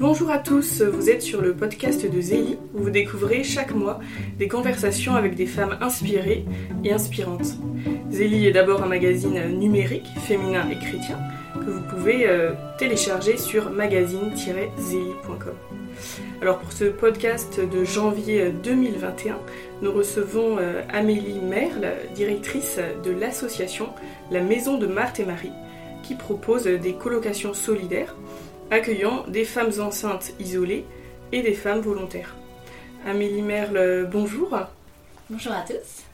Bonjour à tous, vous êtes sur le podcast de Zélie où vous découvrez chaque mois des conversations avec des femmes inspirées et inspirantes. Zélie est d'abord un magazine numérique, féminin et chrétien que vous pouvez euh, télécharger sur magazine-zélie.com. Alors pour ce podcast de janvier 2021, nous recevons euh, Amélie Merle, directrice de l'association La Maison de Marthe et Marie, qui propose des colocations solidaires accueillant des femmes enceintes isolées et des femmes volontaires. Amélie Merle, bonjour. Bonjour à tous.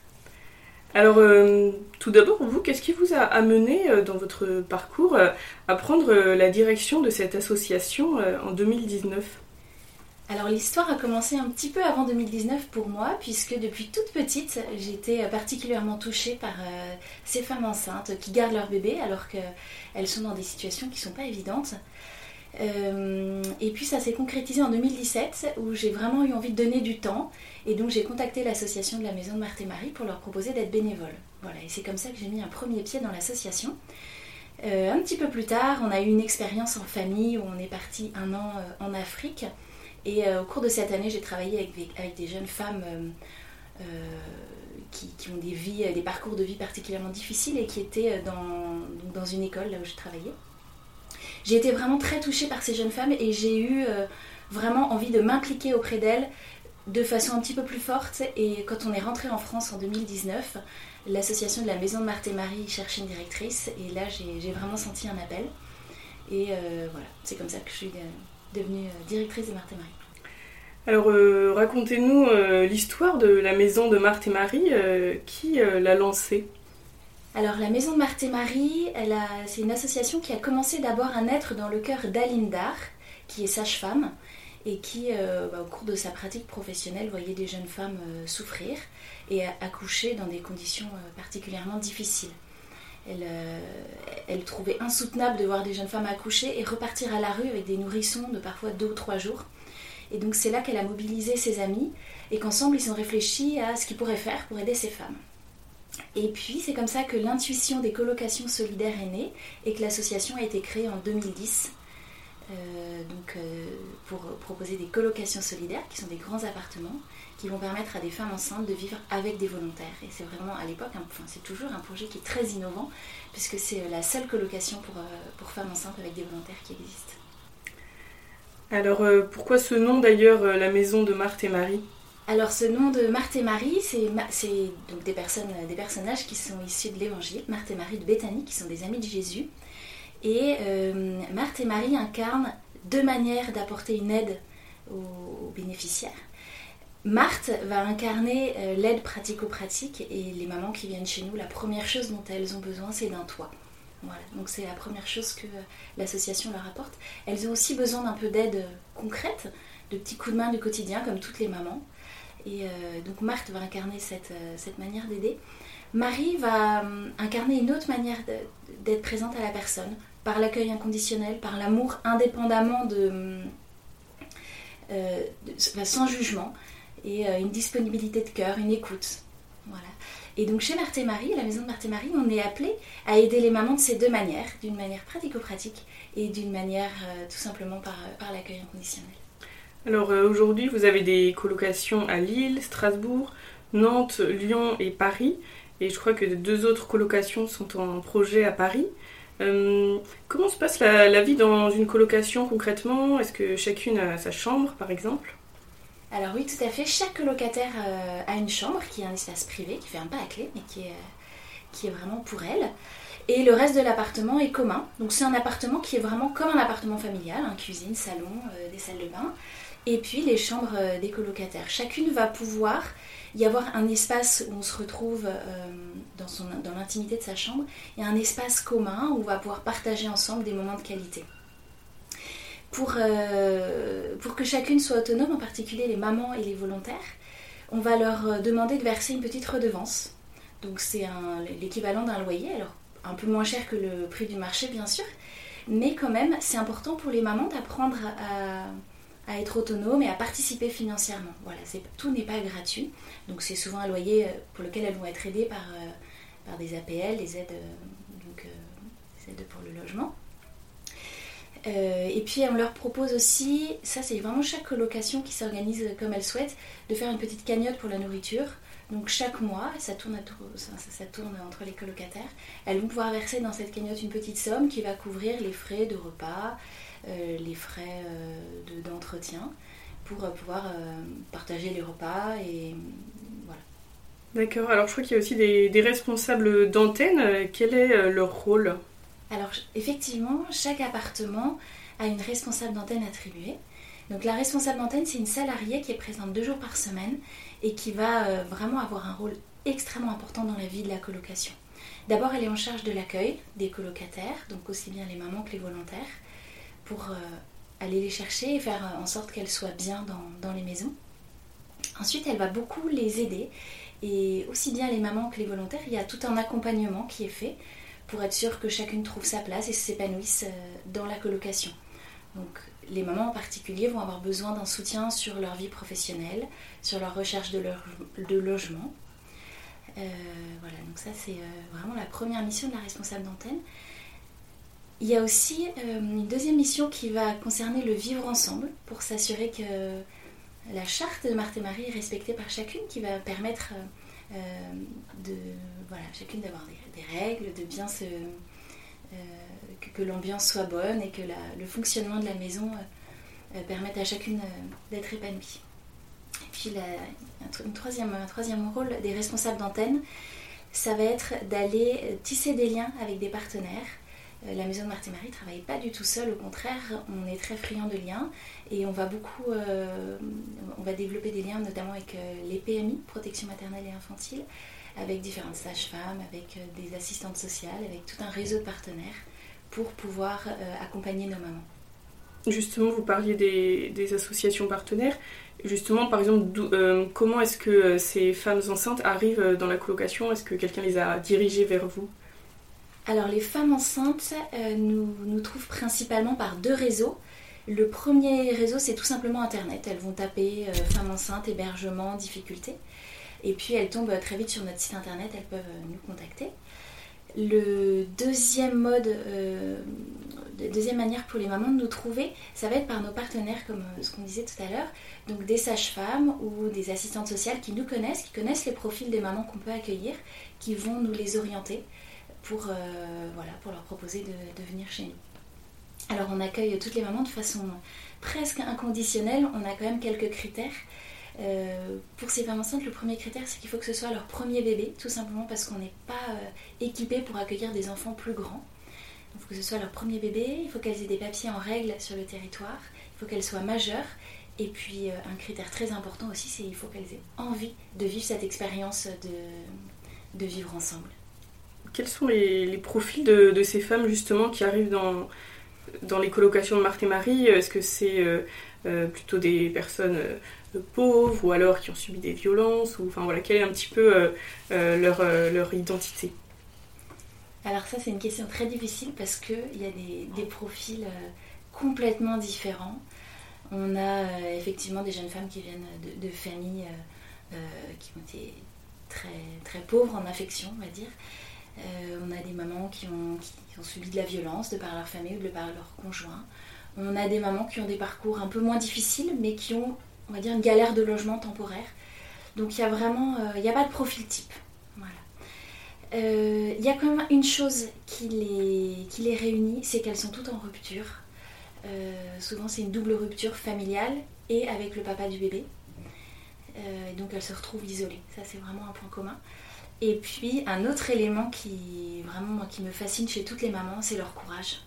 Alors, euh, tout d'abord, vous, qu'est-ce qui vous a amené euh, dans votre parcours euh, à prendre la direction de cette association en 2019 alors l'histoire a commencé un petit peu avant 2019 pour moi, puisque depuis toute petite, j'étais particulièrement touchée par ces femmes enceintes qui gardent leur bébé alors qu'elles sont dans des situations qui ne sont pas évidentes. Euh, et puis ça s'est concrétisé en 2017 où j'ai vraiment eu envie de donner du temps et donc j'ai contacté l'association de la Maison de Marthe et Marie pour leur proposer d'être bénévole. Voilà, et c'est comme ça que j'ai mis un premier pied dans l'association. Euh, un petit peu plus tard, on a eu une expérience en famille où on est parti un an euh, en Afrique et au cours de cette année, j'ai travaillé avec des, jeunes femmes qui, qui, ont des, vies, des parcours de vie particulièrement difficiles et qui étaient dans, dans une école là où je travaillais j'ai été vraiment très touchée par ces jeunes femmes et j'ai eu euh, vraiment envie de m'impliquer auprès d'elles de façon un petit peu plus forte. Et quand on est rentré en France en 2019, l'association de la Maison de Marthe et Marie cherchait une directrice et là j'ai vraiment senti un appel. Et euh, voilà, c'est comme ça que je suis devenue euh, directrice de Marthe et Marie. Alors racontez-nous l'histoire de la Maison de Marthe et Marie, qui l'a lancée? Alors la Maison de Marthe et Marie, c'est une association qui a commencé d'abord à naître dans le cœur d'Alindar, qui est sage-femme, et qui, euh, bah, au cours de sa pratique professionnelle, voyait des jeunes femmes euh, souffrir et accoucher dans des conditions euh, particulièrement difficiles. Elle, elle, trouvait insoutenable de voir des jeunes femmes accoucher et repartir à la rue avec des nourrissons de parfois deux ou trois jours. Et donc c'est là qu'elle a mobilisé ses amis et qu'ensemble ils ont réfléchi à ce qu'ils pourraient faire pour aider ces femmes. Et puis c'est comme ça que l'intuition des colocations solidaires est née et que l'association a été créée en 2010 euh, donc, euh, pour proposer des colocations solidaires qui sont des grands appartements qui vont permettre à des femmes enceintes de vivre avec des volontaires. Et c'est vraiment à l'époque, enfin, c'est toujours un projet qui est très innovant puisque c'est euh, la seule colocation pour, pour femmes enceintes avec des volontaires qui existe. Alors pourquoi ce nom d'ailleurs, la maison de Marthe et Marie? Alors ce nom de Marthe et Marie, c'est donc des, personnes, des personnages qui sont issus de l'Évangile, Marthe et Marie de Béthanie, qui sont des amis de Jésus. Et euh, Marthe et Marie incarnent deux manières d'apporter une aide aux, bénéficiaires. Marthe va incarner euh, l'aide pratico-pratique et les mamans qui viennent chez nous, la première chose dont elles ont besoin, c'est d'un toit. Voilà, donc c'est la première chose que l'association leur apporte. Elles ont aussi besoin d'un peu d'aide concrète, de petits coups de main du quotidien, comme toutes les mamans. Et euh, donc Marthe va incarner cette, euh, cette manière d'aider. Marie va euh, incarner une autre manière d'être présente à la personne, par l'accueil inconditionnel, par l'amour indépendamment de, sans jugement, et une disponibilité de cœur, une écoute. Voilà. Et donc chez Marthe et Marie, à la maison de Marthe et Marie, on est appelé à aider les mamans de ces deux manières, d'une manière pratico-pratique et d'une manière tout simplement par, par l'accueil inconditionnel. Alors euh, aujourd'hui, vous avez des colocations à Lille, Strasbourg, Nantes, Lyon et Paris. Et je crois que deux autres colocations sont en projet à Paris. Euh, comment se passe la, vie dans une colocation concrètement? Est-ce que chacune a sa chambre par exemple? Alors oui, tout à fait. Chaque locataire euh, a une chambre qui est un espace privé, qui fait un pas à clé, mais qui est, qui est vraiment pour elle. Et le reste de l'appartement est commun. Donc c'est un appartement qui est vraiment comme un appartement familial, un cuisine, salon, des salles de bain et puis les chambres euh, des colocataires. Chacune va pouvoir y avoir un espace où on se retrouve euh, dans, son, dans l'intimité de sa chambre et un espace commun où on va pouvoir partager ensemble des moments de qualité. Pour, euh, pour que chacune soit autonome, en particulier les mamans et les volontaires, on va leur demander de verser une petite redevance. Donc c'est l'équivalent d'un loyer, alors un peu moins cher que le prix du marché bien sûr, mais quand même c'est important pour les mamans d'apprendre à à être autonome et à participer financièrement. Voilà, tout n'est pas gratuit. Donc c'est souvent un loyer euh, pour lequel elles vont être aidées par, euh, par des APL, des aides, euh, donc, des aides pour le logement. et puis on leur propose aussi, ça c'est vraiment chaque colocation qui s'organise comme elle souhaite, de faire une petite cagnotte pour la nourriture. Donc chaque mois, ça tourne, ça, tourne entre les colocataires, elles vont pouvoir verser dans cette cagnotte une petite somme qui va couvrir les frais de repas, les frais d'entretien, pour pouvoir partager les repas et voilà. D'accord, alors je crois qu'il y a aussi des, responsables d'antenne. Quel est leur rôle? Alors effectivement, chaque appartement a une responsable d'antenne attribuée. Donc la responsable d'antenne, c'est une salariée qui est présente deux jours par semaine et qui va euh, vraiment avoir un rôle extrêmement important dans la vie de la colocation. D'abord, elle est en charge de l'accueil des colocataires, donc aussi bien les mamans que les volontaires, pour euh, aller les chercher et faire en sorte qu'elles soient bien dans, les maisons. Ensuite, elle va beaucoup les aider et aussi bien les mamans que les volontaires, il y a tout un accompagnement qui est fait pour être sûr que chacune trouve sa place et s'épanouisse euh, dans la colocation. Les mamans en particulier vont avoir besoin d'un soutien sur leur vie professionnelle, sur leur recherche de, de logement. Euh, voilà, donc ça c'est euh, vraiment la première mission de la responsable d'antenne. Il y a aussi une deuxième mission qui va concerner le vivre ensemble pour s'assurer que la charte de Marthe et Marie est respectée par chacune qui va permettre euh, de voilà, chacune d'avoir des, règles, de bien se. Euh, que, l'ambiance soit bonne et que le fonctionnement de la maison euh, permette à chacune d'être épanouie. Et puis un, troisième, troisième rôle des responsables d'antenne, ça va être d'aller tisser des liens avec des partenaires euh, la maison de Marthe et Marie ne travaille pas du tout seule, au contraire, on est très friand de liens et on va beaucoup, euh, on va développer des liens notamment avec euh, les PMI, protection maternelle et infantile, avec différentes sages-femmes, avec des assistantes sociales, avec tout un réseau de partenaires pour pouvoir accompagner nos mamans. Justement, vous parliez des, associations partenaires. Justement, par exemple, comment est-ce que ces femmes enceintes arrivent dans la colocation? Est-ce que quelqu'un les a dirigées vers vous? Alors les femmes enceintes euh, nous, nous trouvent principalement par deux réseaux. Le premier réseau, c'est tout simplement Internet. Elles vont taper euh, femmes enceintes, hébergement, difficultés. Et puis elles tombent très vite sur notre site Internet, elles peuvent euh, nous contacter. Le deuxième mode, deuxième manière pour les mamans de nous trouver, ça va être par nos partenaires, comme ce qu'on disait tout à l'heure. Donc des sages-femmes ou des assistantes sociales qui nous connaissent, qui connaissent les profils des mamans qu'on peut accueillir, qui vont nous les orienter pour, euh, leur proposer de, venir chez nous. Alors on accueille toutes les mamans de façon presque inconditionnelle, on a quand même quelques critères. Euh, pour ces femmes enceintes, le premier critère, c'est qu'il faut que ce soit leur premier bébé, tout simplement parce qu'on n'est pas euh, équipé pour accueillir des enfants plus grands. Il faut que ce soit leur premier bébé, il faut qu'elles aient des papiers en règle sur le territoire, il faut qu'elles soient majeures. Et puis un critère très important aussi, c'est qu'il faut qu'elles aient envie de vivre cette expérience de vivre ensemble quels sont les, profils de, ces femmes justement qui arrivent dans, dans les colocations de Marthe et Marie Est-ce que c'est euh, euh, plutôt des personnes euh, pauvres ou alors qui ont subi des violences ou, enfin, voilà, Quelle est un petit peu leur, leur identité? Alors ça c'est une question très difficile parce qu'il y a des, des profils complètement différents. On a effectivement des jeunes femmes qui viennent de, de familles qui ont été très, très pauvres en affection, on va dire. Euh, on a des mamans qui ont, subi de la violence de par leur famille ou de par leur conjoint. On a des mamans qui ont des parcours un peu moins difficiles, mais qui ont, on va dire, une galère de logement temporaire. Donc il y a vraiment, euh, n'y a pas de profil type. Euh, il y a quand même une chose qui les, qui les réunit, c'est qu'elles sont toutes en rupture. souvent c'est une double rupture familiale et avec le papa du bébé. donc elles se retrouvent isolées. Ça c'est vraiment un point commun. Et puis un autre élément qui vraiment qui me fascine chez toutes les mamans, c'est leur courage.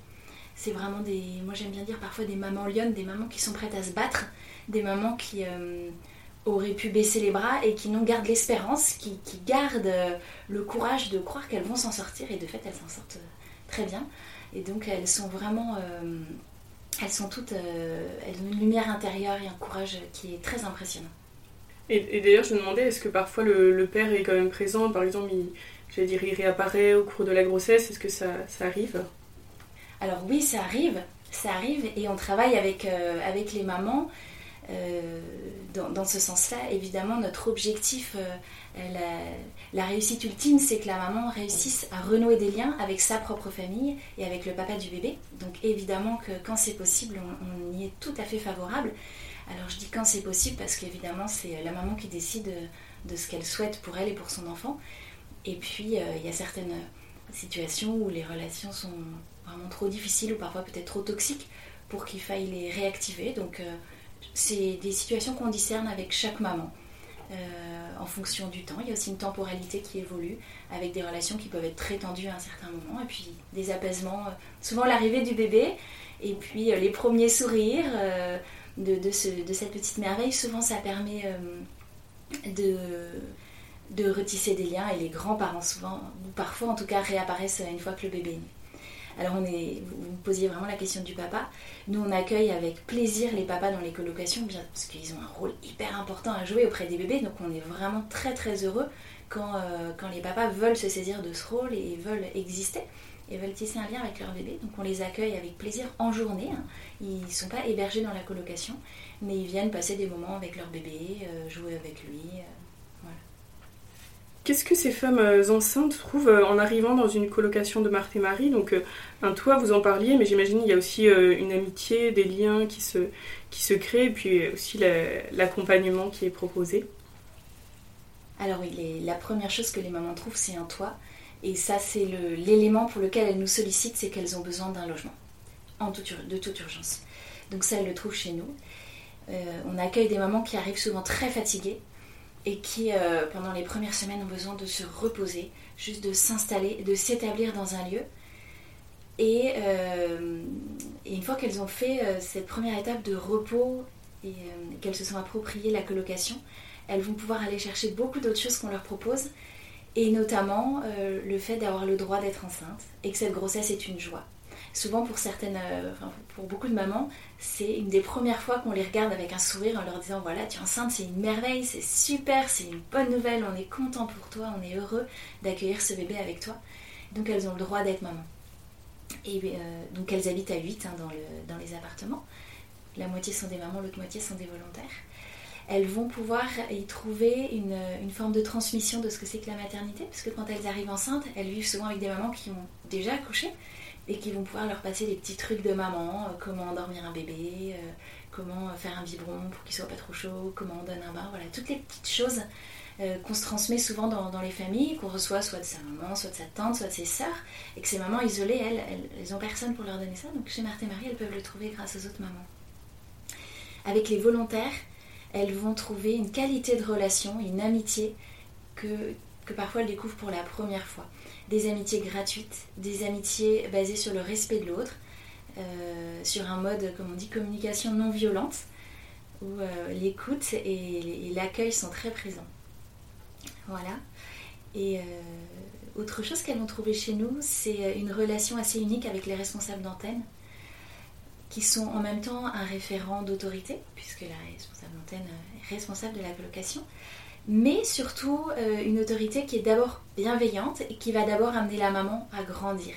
C'est vraiment des, moi j'aime bien dire parfois des mamans lionnes, des mamans qui sont prêtes à se battre, des mamans qui euh, auraient pu baisser les bras et qui n'ont gardent l'espérance, qui, gardent euh, le courage de croire qu'elles vont s'en sortir et de fait elles s'en sortent euh, très bien. Et donc elles sont vraiment, elles sont toutes, elles ont une lumière intérieure et un courage qui est très impressionnant. Et, d'ailleurs, je me demandais, est-ce que parfois le, père est quand même présent? Par exemple, il, dire, il réapparaît au cours de la grossesse. Est-ce que ça, ça, arrive? Alors oui, ça arrive. Ça arrive et on travaille avec, euh, avec les mamans dans, ce sens-là, évidemment, notre objectif, la, réussite ultime, c'est que la maman réussisse à renouer des liens avec sa propre famille et avec le papa du bébé. Donc évidemment que quand c'est possible, on, y est tout à fait favorable. Alors je dis quand c'est possible parce qu'évidemment c'est la maman qui décide de ce qu'elle souhaite pour elle et pour son enfant. Et puis, euh, il y a certaines situations où les relations sont vraiment trop difficiles ou parfois peut-être trop toxiques pour qu'il faille les réactiver. Donc, euh, c'est des situations qu'on discerne avec chaque maman. Euh, en fonction du temps. Il y a aussi une temporalité qui évolue avec des relations qui peuvent être très tendues à un certain moment et puis des apaisements, souvent l'arrivée du bébé et puis les premiers sourires de, de, cette petite merveille. Souvent ça permet de de retisser des liens et les grands-parents souvent, ou parfois en tout cas, réapparaissent une fois que le bébé est né. Alors on est, vous posiez vraiment la question du papa. Nous on accueille avec plaisir les papas dans les colocations, bien parce qu'ils ont un rôle hyper important à jouer auprès des bébés. Donc on est vraiment très très heureux quand, euh, quand les papas veulent se saisir de ce rôle et veulent exister et veulent tisser un lien avec leur bébé. Donc on les accueille avec plaisir en journée. Hein. Ils ne sont pas hébergés dans la colocation, mais ils viennent passer des moments avec leur bébé, euh, jouer avec lui. Euh, Qu'est-ce que ces femmes euh, enceintes trouvent en arrivant dans une colocation de Marthe et Marie? Donc, euh, un toit, vous en parliez, mais j'imagine qu'il y a aussi une amitié, des liens qui se, qui se créent, et puis aussi l'accompagnement qui est proposé. Alors oui, la première chose que les mamans trouvent, c'est un toit. Et ça, c'est l'élément pour lequel elles nous sollicitent, c'est qu'elles ont besoin d'un logement, en de toute urgence. Donc ça, elles le trouvent chez nous. on accueille des mamans qui arrivent souvent très fatiguées, et qui, euh, pendant les premières semaines, ont besoin de se reposer, juste de s'installer, de s'établir dans un lieu. Et, euh, une fois qu'elles ont fait euh, cette première étape de repos et qu'elles se sont appropriées la colocation, elles vont pouvoir aller chercher beaucoup d'autres choses qu'on leur propose, et notamment le fait d'avoir le droit d'être enceinte et que cette grossesse est une joie souvent pour certaines, euh, pour beaucoup de mamans, c'est une des premières fois qu'on les regarde avec un sourire en leur disant voilà, tu es enceinte, c'est une merveille, c'est super, c'est une bonne nouvelle, on est content pour toi, on est heureux d'accueillir ce bébé avec toi. Donc elles ont le droit d'être maman. Et euh, donc elles habitent à 8 hein, dans les appartements. La moitié sont des mamans, l'autre moitié sont des volontaires elles vont pouvoir y trouver une, forme de transmission de ce que c'est que la maternité, parce que quand elles arrivent enceintes, elles vivent souvent avec des mamans qui ont déjà accouché, et qui vont pouvoir leur passer des petits trucs de maman, euh, comment endormir un bébé, euh, comment faire un biberon pour qu'il soit pas trop chaud, comment on donne un bain, voilà, toutes les petites choses euh, qu'on se transmet souvent dans, les familles, qu'on reçoit soit de sa maman, soit de sa tante, soit de ses sœurs, et que ces mamans isolées, elles, elles, ont personne pour leur donner ça, donc chez Marthe et Marie, elles peuvent le trouver grâce aux autres mamans. Avec les volontaires, elles vont trouver une qualité de relation, une amitié que, que parfois elles découvrent pour la première fois des amitiés gratuites, des amitiés basées sur le respect de l'autre, euh, sur un mode, comme on dit, communication non violente, où euh, l'écoute et, l'accueil sont très présents. Voilà. Et euh, autre chose qu'elles vont trouver chez nous, c'est une relation assez unique avec les responsables d'antenne, qui sont en même temps un référent d'autorité, puisque la responsable responsable de la colocation, mais surtout euh, une autorité qui est d'abord bienveillante et qui va d'abord amener la maman à grandir.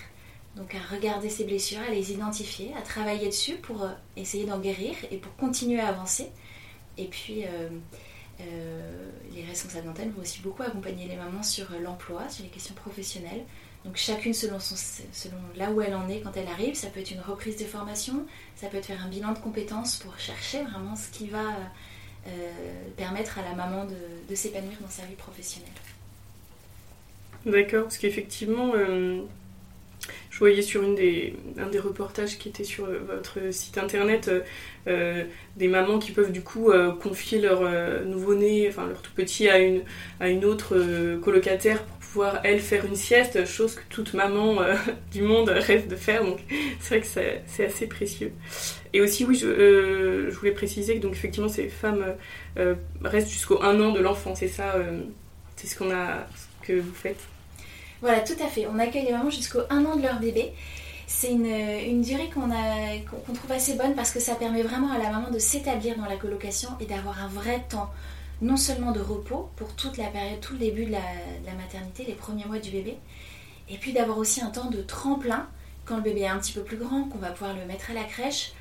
Donc à regarder ses blessures, à les identifier, à travailler dessus pour euh, essayer d'en guérir et pour continuer à avancer. Et puis euh, les responsables d'antenne vont aussi beaucoup accompagner les mamans sur l'emploi, sur les questions professionnelles. Donc chacune selon, selon là où elle en est quand elle arrive, ça peut être une reprise de formation, ça peut être faire un bilan de compétences pour chercher vraiment ce qui va permettre à la maman de, s'épanouir dans sa vie professionnelle. D'accord, parce qu'effectivement, euh, je voyais sur une des, un des reportages qui était sur votre site internet euh, des mamans qui peuvent du coup confier leur nouveau-né, enfin leur tout petit à une, à une autre colocataire pour pouvoir elle faire une sieste, chose que toute maman du monde rêve de faire, donc c'est vrai que c'est assez précieux. Et aussi, oui, je, euh, je, voulais préciser que donc effectivement, ces femmes euh, restent jusqu'au un an de l'enfant. C'est ça, euh, c'est ce qu'on a, que vous faites. Voilà, tout à fait. On accueille les mamans jusqu'au un an de leur bébé. C'est une, une, durée qu'on trouve assez bonne parce que ça permet vraiment à la maman de s'établir dans la colocation et d'avoir un vrai temps, non seulement de repos pour toute la période, tout le début de la maternité, les premiers mois du bébé, et puis d'avoir aussi un temps de tremplin quand le bébé est un petit peu plus grand, qu'on va pouvoir le mettre à la crèche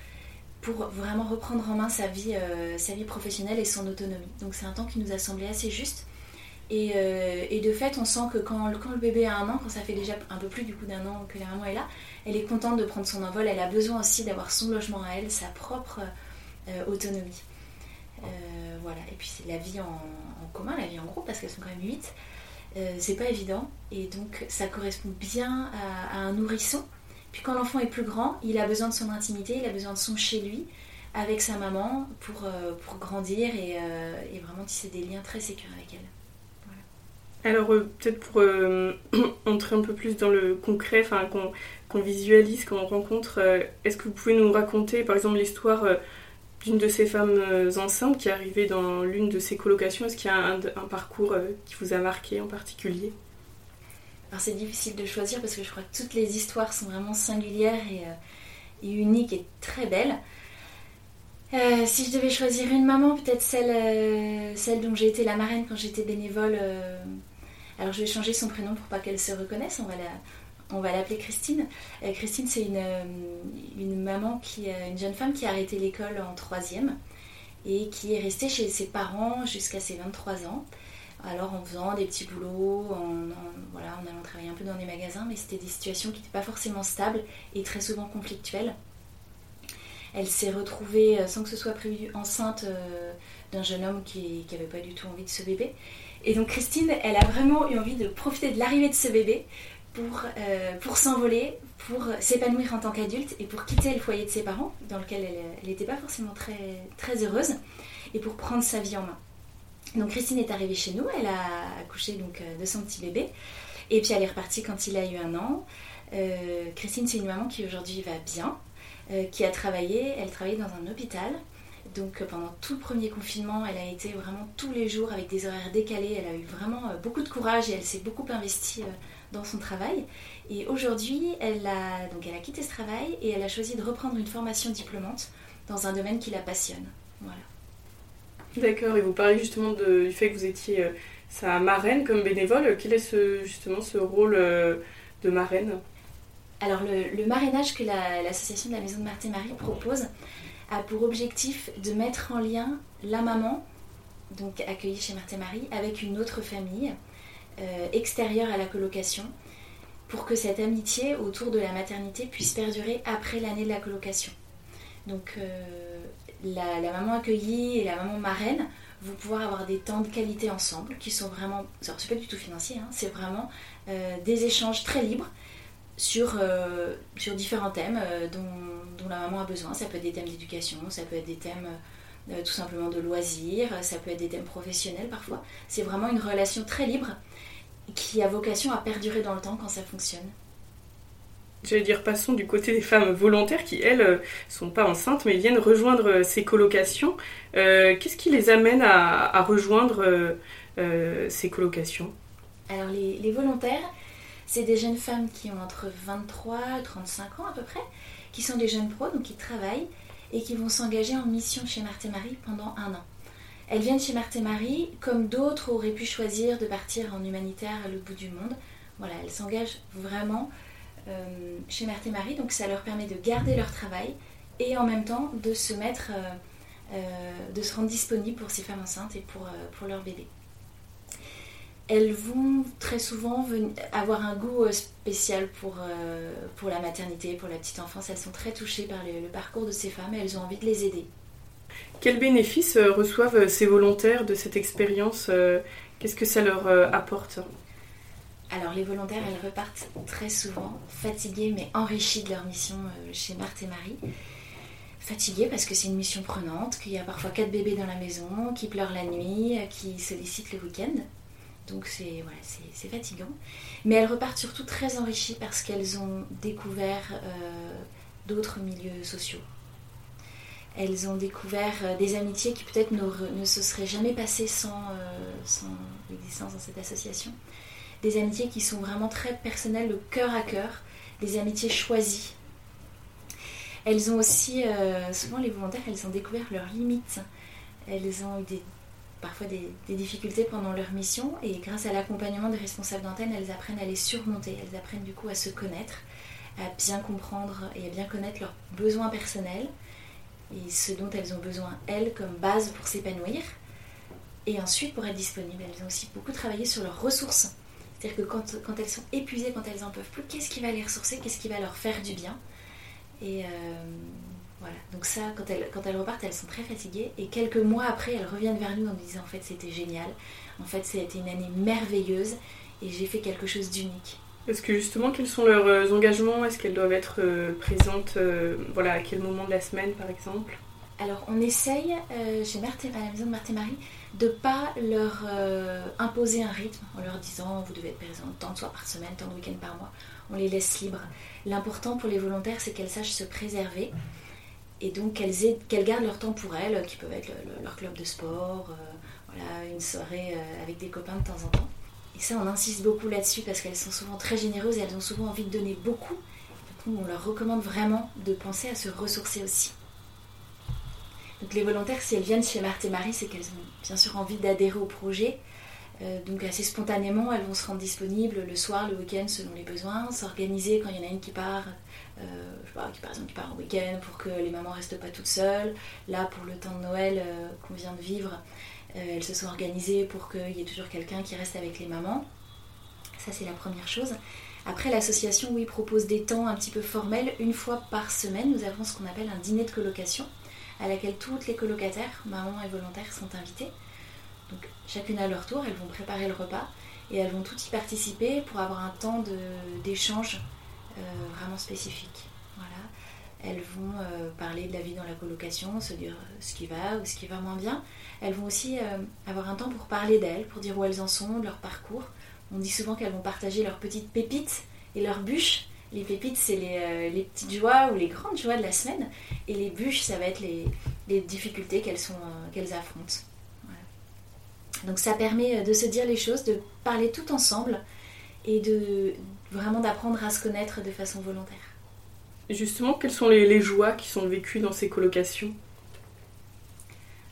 pour vraiment reprendre en main sa vie, sa vie professionnelle et son autonomie. Donc c'est un temps qui nous a semblé assez juste. Et, et, de fait, on sent que quand, le bébé a un an, quand ça fait déjà un peu plus du coup d'un an que la maman est là, elle est contente de prendre son envol. Elle a besoin aussi d'avoir son logement à elle, sa propre autonomie. voilà. Et puis c'est la vie en, commun, la vie en groupe, parce qu'elles sont quand même 8. Euh, c'est pas évident. Et donc ça correspond bien à, un nourrisson. Puis quand l'enfant est plus grand, il a besoin de son intimité, il a besoin de son chez lui avec sa maman pour, euh, pour grandir euh, et, vraiment tisser des liens très sécurs avec elle. Alors peut-être pour entrer un peu plus dans le concret, enfin qu'on visualise, qu'on rencontre, est-ce que vous pouvez nous raconter par exemple l'histoire d'une de ces femmes euh, enceintes qui est arrivée dans l'une de ces colocations? Est-ce qu'il y a un, parcours euh, qui vous a marqué en particulier? C'est difficile de choisir parce que je crois que toutes les histoires sont vraiment singulières et, euh, uniques et très belles. si je devais choisir une maman, peut-être celle, celle dont j'ai été la marraine quand j'étais bénévole. alors je vais changer son prénom pour pas qu'elle se reconnaisse. On va on va l'appeler Christine. Euh, Christine, c'est une, euh, une jeune femme qui a arrêté l'école en troisième et qui est restée chez ses parents jusqu'à ses 23 ans. Alors en faisant des petits boulots, en, voilà, en allant travailler un peu dans des magasins, mais c'était des situations qui n'étaient pas forcément stables et très souvent conflictuelles. Elle s'est retrouvée, euh, sans que ce soit prévu, enceinte d'un jeune homme qui n'avait pas du tout envie de ce bébé. Et donc Christine, elle a vraiment eu envie de profiter de l'arrivée de ce bébé pour, euh, s'envoler, pour s'épanouir en tant qu'adulte et pour quitter le foyer de ses parents, dans lequel elle n'était pas forcément très, très heureuse, et pour prendre sa vie en main. Donc Christine est arrivée chez nous, elle a accouché donc, euh, de son petit bébé, et puis elle est repartie quand il a eu un an. Euh, Christine, c'est une maman qui aujourd'hui va bien, qui a travaillé, elle travaillait dans un hôpital, donc pendant tout le premier confinement, elle a été vraiment tous les jours avec des horaires décalés. Elle a eu vraiment beaucoup de courage et elle s'est beaucoup investie dans son travail. Et aujourd'hui, elle a, donc elle a quitté ce travail et elle a choisi de reprendre une formation diplômante dans un domaine qui la passionne. Voilà. D'accord, et vous parlez justement du fait que vous étiez euh, sa marraine comme bénévole. Quel est justement ce rôle euh, de marraine? Alors, le, marrainage que l'association de la Maison de Marthe et Marie propose a pour objectif de mettre en lien la maman, donc accueillie chez Marthe et Marie, avec une autre famille euh, extérieure à la colocation pour que cette amitié autour de la maternité puisse perdurer après l'année de la colocation. Donc euh, la, maman accueillie et la maman marraine vont pouvoir avoir des temps de qualité ensemble qui sont vraiment, c'est pas du tout financier, hein, c'est vraiment euh, des échanges très libres sur, sur différents thèmes dont, la maman a besoin. Ça peut être des thèmes d'éducation, ça peut être des thèmes tout simplement de loisirs, ça peut être des thèmes professionnels parfois. C'est vraiment une relation très libre qui a vocation à perdurer dans le temps quand ça fonctionne. J'allais dire, passons du côté des femmes volontaires qui, elles, euh, sont pas enceintes mais viennent rejoindre euh, ces colocations. Euh, qu'est-ce qui les amène à, rejoindre ces colocations? Alors, les, volontaires, c'est des jeunes femmes qui ont entre 23 et 35 ans à peu près, qui sont des jeunes pros, donc qui travaillent et qui vont s'engager en mission chez Marthe et Marie pendant un an. Elles viennent chez Marthe et Marie, comme d'autres auraient pu choisir de partir en humanitaire à l'autre bout du monde. Voilà, elles s'engagent vraiment chez Marthe et Marie, donc ça leur permet de garder leur travail et en même temps de se mettre, euh, euh, de se rendre disponibles pour ces femmes enceintes et pour, pour leur bébé. Elles vont très souvent avoir un goût spécial pour, pour la maternité, pour la petite enfance. Elles sont très touchées par le parcours de ces femmes et elles ont envie de les aider. Quels bénéfices euh, reçoivent euh, ces volontaires de cette expérience euh, Qu'est-ce que ça leur apporte? Alors les volontaires, elles repartent très souvent fatiguées mais enrichies de leur mission chez Marthe et Marie. Fatiguées parce que c'est une mission prenante, qu'il y a parfois quatre bébés dans la maison, qui pleurent la nuit, qui sollicitent le week-end. Donc c'est voilà, fatigant. Mais elles repartent surtout très enrichies parce qu'elles ont découvert d'autres milieux sociaux, elles ont découvert euh, des amitiés qui peut-être ne, se seraient jamais passées euh, sans, l'existence dans cette association. Des amitiés qui sont vraiment très personnelles, le cœur à cœur, des amitiés choisies. Elles ont aussi, euh, souvent les volontaires, elles ont découvert leurs limites. Elles ont eu parfois des, des, difficultés pendant leur mission et grâce à l'accompagnement des responsables d'antenne, elles apprennent à les surmonter. Elles apprennent du coup à se connaître, à bien comprendre et à bien connaître leurs besoins personnels et ce dont elles ont besoin, elles, comme base pour s'épanouir. Et ensuite, pour être disponibles, elles ont aussi beaucoup travaillé sur leurs ressources. C'est-à-dire que quand, quand, elles sont épuisées, quand elles en peuvent plus, qu'est-ce qui va les ressourcer Qu'est-ce qui va leur faire du bien? Et euh, voilà. Donc ça, quand elles, quand elles repartent, elles sont très fatiguées. Et quelques mois après, elles reviennent vers nous en nous disant, en fait, c'était génial. En fait, c'était une année merveilleuse et j'ai fait quelque chose d'unique. Est-ce que justement, quels sont leurs euh, engagements? Est-ce qu'elles doivent être euh, présentes voilà, à quel moment de la semaine, par exemple? Alors on essaye chez Marthe, à la maison de Marthe et Marie de ne pas leur euh, imposer un rythme en leur disant vous devez être présent tant de soirs par semaine, tant de week-ends par mois. On les laisse libres. L'important pour les volontaires, c'est qu'elles sachent se préserver et donc qu'elles, gardent leur temps pour elles, qui peuvent être leur club de sport, euh, voilà, une soirée euh, avec des copains de temps en temps. Et ça, on insiste beaucoup là-dessus parce qu'elles sont souvent très généreuses et elles ont souvent envie de donner beaucoup. Donc on leur recommande vraiment de penser à se ressourcer aussi. Donc les volontaires, si elles viennent chez Marthe et Marie, c'est qu'elles ont bien sûr envie d'adhérer au projet. Euh, donc assez spontanément, elles vont se rendre disponibles le soir, le week-end selon les besoins, s'organiser quand il y en a une qui part, euh, je sais pas, qui par exemple qui part en week-end pour que les mamans restent pas toutes seules. Là, pour le temps de Noël euh, qu'on vient de vivre, elles se sont organisées pour qu'il y ait toujours quelqu'un qui reste avec les mamans. Ça, c'est la première chose. Après, l'association, oui, propose des temps un petit peu formels. Une fois par semaine, nous avons ce qu'on appelle un dîner de colocation à laquelle toutes les colocataires, mamans et volontaires, sont invitées. Donc chacune à leur tour, elles vont préparer le repas et elles vont toutes y participer pour avoir un temps d'échange euh, vraiment spécifique. Voilà. Elles vont euh, parler de la vie dans la colocation, se dire euh, ce qui va ou ce qui va moins bien. Elles vont aussi avoir un temps pour parler d'elles, pour dire où elles en sont, de leur parcours. On dit souvent qu'elles vont partager leurs petites pépites et leurs bûches les pépites, c'est euh, les, petites joies ou les grandes joies de la semaine. Et les bûches, ça va être les, difficultés qu'elles euh, affrontent. Donc ça permet euh, de se dire les choses, de parler tout ensemble et de vraiment d'apprendre à se connaître de façon volontaire. justement, quelles sont les, joies qui sont vécues dans ces colocations?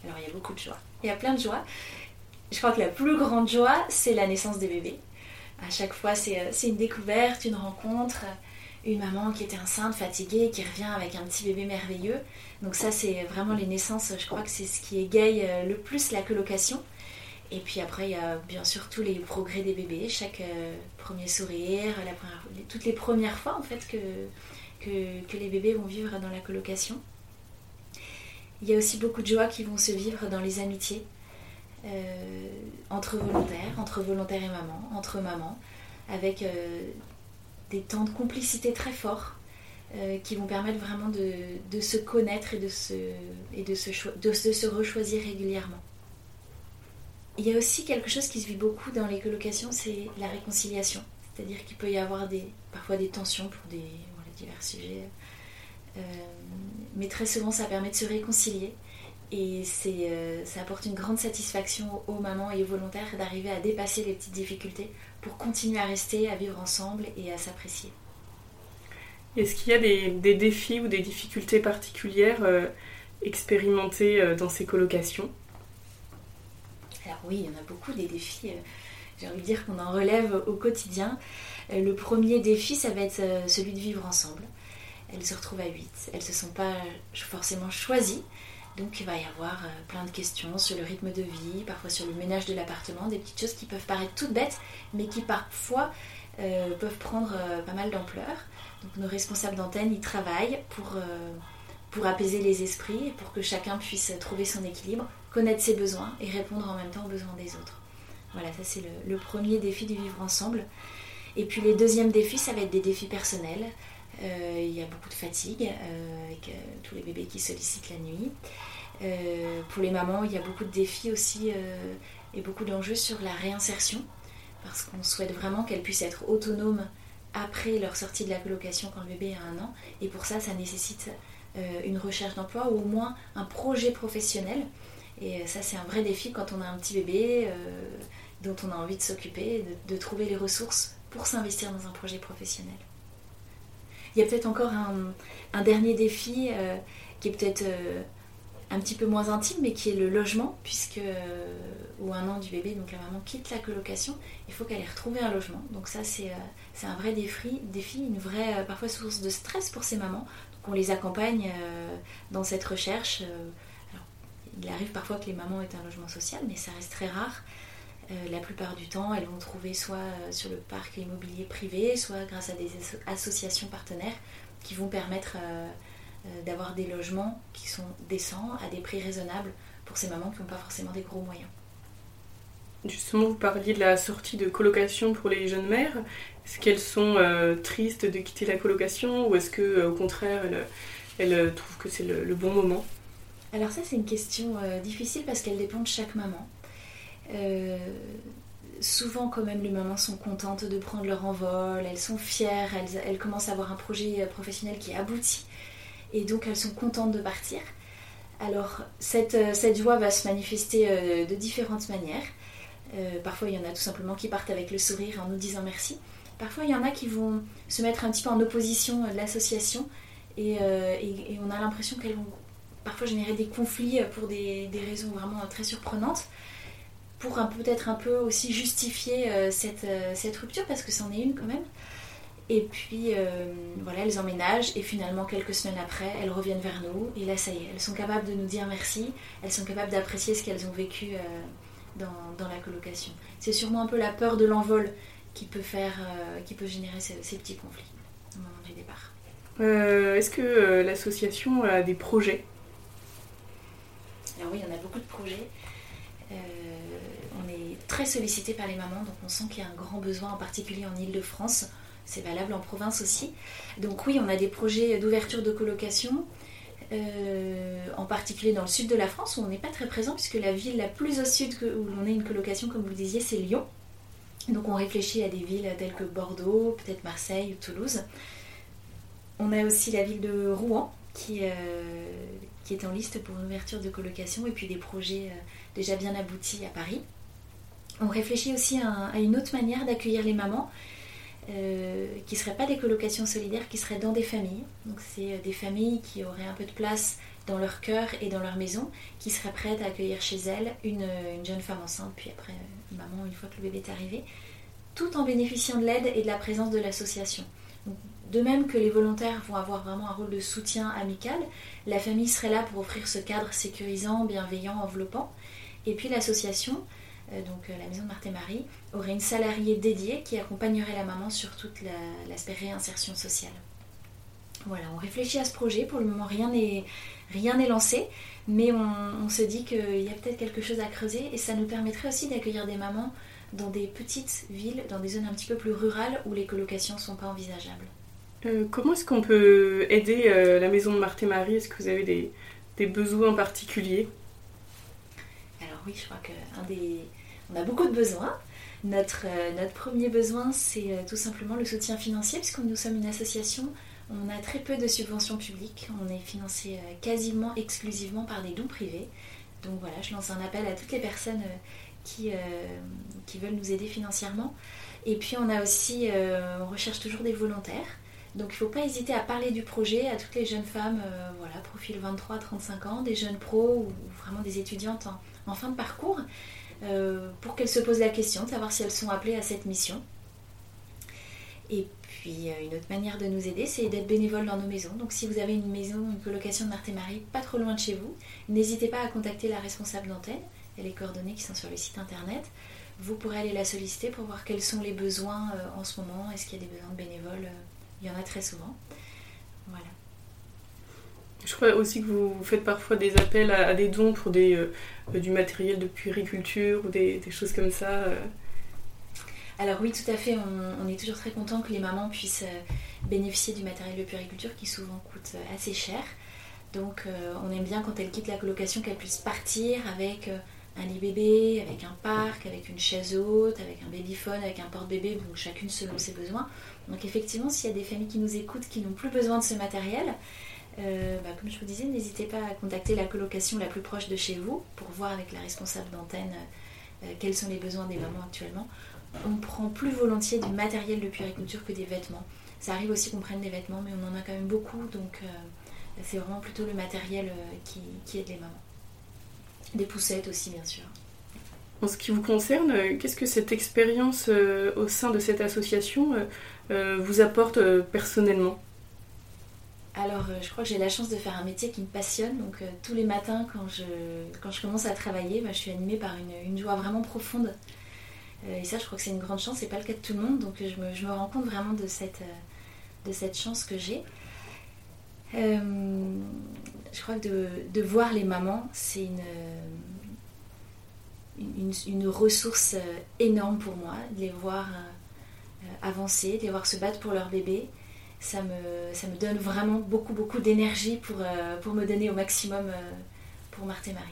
Alors il y a beaucoup de joies. Il y a plein de joies. Je crois que la plus grande joie, c'est la naissance des bébés. À chaque fois, c'est une découverte, une rencontre une maman qui était enceinte, fatiguée, qui revient avec un petit bébé merveilleux. Donc ça, c'est vraiment les naissances, je crois que c'est ce qui égaye euh, le plus la colocation. Et puis après, il y a bien sûr tous les progrès des bébés, chaque euh, premier sourire, toutes les premières fois en fait que, les bébés vont vivre dans la colocation. Il y a aussi beaucoup de joie qui vont se vivre dans les amitiés, euh, entre volontaires, entre volontaires et mamans, entre mamans, avec des temps de complicité très forts euh, qui vont permettre vraiment de, se connaître et, de se, et de, se, de se rechoisir régulièrement. Il y a aussi quelque chose qui se vit beaucoup dans les colocations, c'est la réconciliation. C'est-à-dire qu'il peut y avoir des, parfois des tensions pour des divers sujets. Euh, mais très souvent, ça permet de se réconcilier. Et euh, ça apporte une grande satisfaction aux mamans et aux volontaires d'arriver à dépasser les petites difficultés pour continuer à rester, à vivre ensemble et à s'apprécier. Est-ce qu'il y a des, défis ou des difficultés particulières euh, expérimentées euh, dans ces colocations? Alors oui, il y en a beaucoup des défis. Euh, j'ai envie de dire qu'on en relève au quotidien. le premier défi, ça va être celui de vivre ensemble. Elles se retrouvent à 8. Elles ne se sont pas forcément choisies. Donc il va y avoir euh, plein de questions sur le rythme de vie, parfois sur le ménage de l'appartement, des petites choses qui peuvent paraître toutes bêtes, mais qui parfois euh, peuvent prendre euh, pas mal d'ampleur. Donc nos responsables d'antenne y travaillent pour, apaiser les esprits pour que chacun puisse trouver son équilibre, connaître ses besoins et répondre en même temps aux besoins des autres. Voilà, ça c'est le, le, premier défi du vivre ensemble. Et puis les deuxièmes défis, ça va être des défis personnels. Euh, il y a beaucoup de fatigue euh, avec euh, tous les bébés qui sollicitent la nuit. pour les mamans, il y a beaucoup de défis aussi et beaucoup d'enjeux sur la réinsertion parce qu'on souhaite vraiment qu'elles puissent être autonomes après leur sortie de la colocation quand le bébé a un an. Et pour ça, ça nécessite une recherche d'emploi ou au moins un projet professionnel. Et ça, c'est un vrai défi quand on a un petit bébé dont on a envie de s'occuper, de, trouver les ressources pour s'investir dans un projet professionnel. Il y a peut-être encore un, dernier défi euh, qui est peut-être euh, un petit peu moins intime, mais qui est le logement, puisque au euh, un an du bébé, donc la maman quitte la colocation, il faut qu'elle ait retrouvé un logement. Donc ça, c'est un vrai défi, une vraie parfois source de stress pour ces mamans. Donc qu'on les accompagne dans cette recherche. il arrive parfois que les mamans aient un logement social, mais ça reste très rare. La plupart du temps, elles vont trouver soit sur le parc immobilier privé, soit grâce à des associations partenaires qui vont permettre d'avoir des logements qui sont décents, à des prix raisonnables pour ces mamans qui n'ont pas forcément des gros moyens. Justement, vous parliez de la sortie de colocation pour les jeunes mères. Est-ce qu'elles sont euh, tristes de quitter la colocation ou est-ce que, euh, au contraire, elles, euh, trouvent que c'est le, bon moment? Alors ça, c'est une question difficile parce qu'elle dépend de chaque maman. Souvent, quand même, les mamans sont contentes de prendre leur envol, elles sont fières, elles, commencent à avoir un projet professionnel qui aboutit et donc elles sont contentes de partir. Alors, cette, cette joie va se manifester de différentes manières. Euh, parfois, il y en a tout simplement qui partent avec le sourire en nous disant merci. Parfois, il y en a qui vont se mettre un petit peu en opposition de l'association euh, et, on a l'impression qu'elles vont parfois générer des conflits pour des, raisons vraiment très surprenantes pour peut-être un peu aussi justifier euh, cette, rupture parce que c'en est une quand même. Et puis voilà, elles emménagent et finalement quelques semaines après, elles reviennent vers nous et là ça y est, elles sont capables de nous dire merci, elles sont capables d'apprécier ce qu'elles ont vécu dans, la colocation. C'est sûrement un peu la peur de l'envol qui peut faire, euh, qui peut générer ces, petits conflits au moment du départ. Euh, est-ce que euh, l'association a des projets? Alors oui, il y en a beaucoup de projets. Très sollicité par les mamans, donc on sent qu'il y a un grand besoin, en particulier en Ile-de-France. C'est valable en province aussi. Donc oui, on a des projets d'ouverture de colocation. Euh, en particulier dans le sud de la France où on n'est pas très présent puisque la ville la plus au sud où l'on ait une colocation comme vous le disiez c'est Lyon. Donc on réfléchit à des villes telles que Bordeaux, peut-être Marseille ou Toulouse. On a aussi la ville de Rouen qui, euh, est en liste pour une ouverture de colocation et puis des projets euh, déjà bien aboutis à Paris. On réfléchit aussi à une autre manière d'accueillir les mamans euh, qui ne seraient pas des colocations solidaires, qui seraient dans des familles. Donc c'est euh, des familles qui auraient un peu de place dans leur cœur et dans leur maison, qui seraient prêtes à accueillir chez elles une, euh, jeune femme enceinte, puis après une maman une fois que le bébé est arrivé, tout en bénéficiant de l'aide et de la présence de l'association. De même que les volontaires vont avoir vraiment un rôle de soutien amical, la famille serait là pour offrir ce cadre sécurisant, bienveillant, enveloppant. Et puis l'association, donc euh, la maison de Marthe et Marie, aurait une salariée dédiée qui accompagnerait la maman sur toute l'aspect réinsertion sociale. Voilà, on réfléchit à ce projet. Pour le moment, rien n'est rien n'est lancé, mais on, se dit qu'il y a peut-être quelque chose à creuser et ça nous permettrait aussi d'accueillir des mamans dans des petites villes, dans des zones un petit peu plus rurales où les colocations ne sont pas envisageables. Euh, comment est-ce qu'on peut aider la maison de Marthe et Marie? Est-ce que vous avez des, des besoins particuliers? Oui, je crois qu'un des, on a beaucoup de besoins. Notre, euh, notre premier besoin, c'est euh, tout simplement le soutien financier, puisque nous sommes une association, on a très peu de subventions publiques, on est financé euh, quasiment exclusivement par des dons privés. Donc voilà, je lance un appel à toutes les personnes qui, qui veulent nous aider financièrement. Et puis on a aussi, on recherche toujours des volontaires. Donc il ne faut pas hésiter à parler du projet à toutes les jeunes femmes, voilà, profil 23-35 ans, des jeunes pros ou vraiment des étudiantes en fin de parcours. Euh, pour qu'elles se posent la question de savoir si elles sont appelées à cette mission. Et puis euh, une autre manière de nous aider, c'est d'être bénévole dans nos maisons. Donc si vous avez une maison, une colocation de Marthe et Marie pas trop loin de chez vous, n'hésitez pas à contacter la responsable d'antenne. A les coordonnées qui sont sur le site internet. Vous pourrez aller la solliciter pour voir quels sont les besoins euh, en ce moment. Est-ce qu'il y a des besoins de bénévoles? Il y en a très souvent. Voilà. Je crois aussi que vous faites parfois des appels à, des dons pour des, euh, du matériel de puériculture ou des, choses comme ça. Euh. Alors oui, tout à fait. On, est toujours très content que les mamans puissent euh, bénéficier du matériel de puériculture qui souvent coûte assez cher. Donc on aime bien quand elles quittent la colocation qu'elles puissent partir avec un lit bébé, avec un parc, avec une chaise haute, avec un babyphone, avec un porte-bébé, donc chacune selon ses besoins. Donc effectivement, s'il y a des familles qui nous écoutent qui n'ont plus besoin de ce matériel, euh, bah, comme je vous disais, n'hésitez pas à contacter la colocation la plus proche de chez vous pour voir avec la responsable d'antenne euh, quels sont les besoins des mamans actuellement. On prend plus volontiers du matériel de puériculture que des vêtements. Ça arrive aussi qu'on prenne des vêtements, mais on en a quand même beaucoup, donc euh, c'est vraiment plutôt le matériel qui, aide les mamans. Des poussettes aussi, bien sûr. En ce qui vous concerne, qu'est-ce que cette expérience au sein de cette association vous apporte personnellement? Alors, je crois que j'ai la chance de faire un métier qui me passionne. Donc, tous les matins, quand je, quand je commence à travailler, bah, je suis animée par une, joie vraiment profonde. et ça, je crois que c'est une grande chance. C'est pas le cas de tout le monde. Donc, je me, je me rends compte vraiment de cette, de cette chance que j'ai. je crois que de, voir les mamans, c'est une, une, ressource énorme pour moi. De les voir avancer, de les voir se battre pour leur bébé ça me, ça me donne vraiment beaucoup, beaucoup d'énergie pour, euh, pour me donner au maximum euh, pour Marthe et Marie.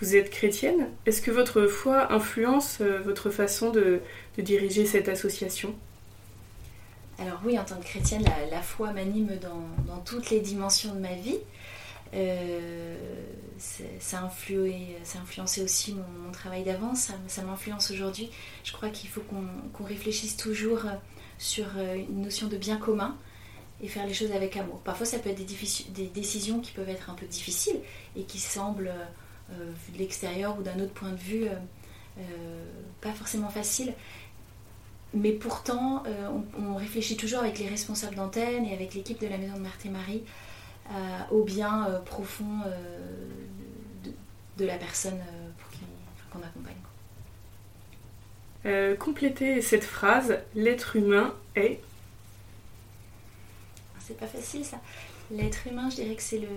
Vous êtes chrétienne Est-ce que votre foi influence euh, votre façon de, de, diriger cette association? Alors oui, en tant que chrétienne, la, foi m'anime dans, dans, toutes les dimensions de ma vie. ça, a influé, ça a influencé aussi mon, travail d'avant, ça, ça m'influence aujourd'hui. Je crois qu'il faut qu'on réfléchisse toujours sur euh, une notion de bien commun et faire les choses avec amour. Parfois, ça peut être des, décisions qui peuvent être un peu difficiles et qui semblent, euh, vu de l'extérieur ou d'un autre point de vue, euh, pas forcément faciles. Mais pourtant, on, réfléchit toujours avec les responsables d'antenne et avec l'équipe de la Maison de Marthe et Marie au bien profond de, la personne qu'on accompagne. Euh, compléter cette phrase, l'être humain est. C'est pas facile ça. L'être humain, je dirais que c'est le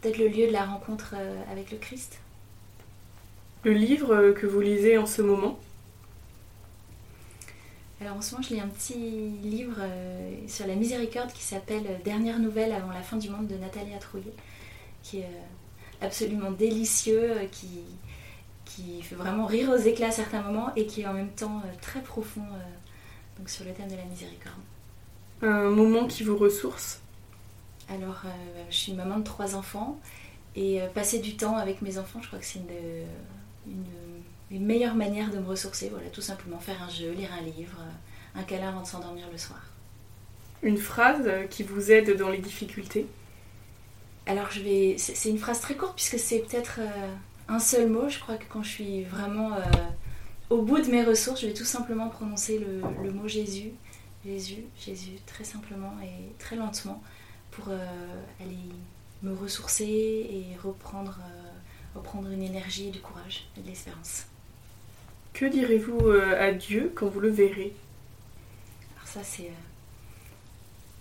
peut-être le lieu de la rencontre euh, avec le Christ. Le livre que vous lisez en ce moment Alors en ce moment, je lis un petit livre euh, sur la miséricorde qui s'appelle Dernière nouvelle avant la fin du monde de Nathalie Atrouillet, qui est absolument délicieux, qui, qui fait vraiment rire aux éclats à certains moments et qui est en même temps euh, très profond euh, donc sur le thème de la miséricorde. Un moment qui vous ressource? Alors, euh, je suis maman de trois enfants et passer du temps avec mes enfants, je crois que c'est une, une, meilleure manière de me ressourcer. Voilà, tout simplement faire un jeu, lire un livre, un câlin avant de s'endormir le soir. Une phrase qui vous aide dans les difficultés? Alors je vais, c'est une phrase très courte puisque c'est peut-être un seul mot. Je crois que quand je suis vraiment euh, au bout de mes ressources, je vais tout simplement prononcer le, mot Jésus. Jésus, Jésus, très simplement et très lentement pour euh, aller me ressourcer et reprendre, euh, reprendre une énergie, du courage et de l'espérance. Que direz-vous à Dieu quand vous le verrez? Alors ça c'est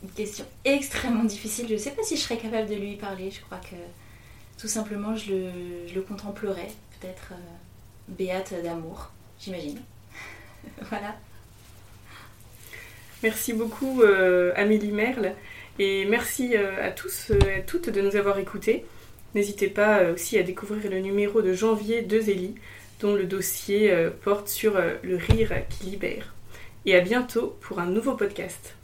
une question extrêmement difficile. Je ne sais pas si je serais capable de lui parler. Je crois que tout simplement, je le, contemplerai, peut-être euh, béate d'amour, j'imagine. voilà. Merci beaucoup euh, Amélie Merle et merci euh, à tous et à toutes de nous avoir écoutés. N'hésitez pas aussi à découvrir le numéro de janvier de Zélie dont le dossier porte sur le rire qui libère. Et à bientôt pour un nouveau podcast.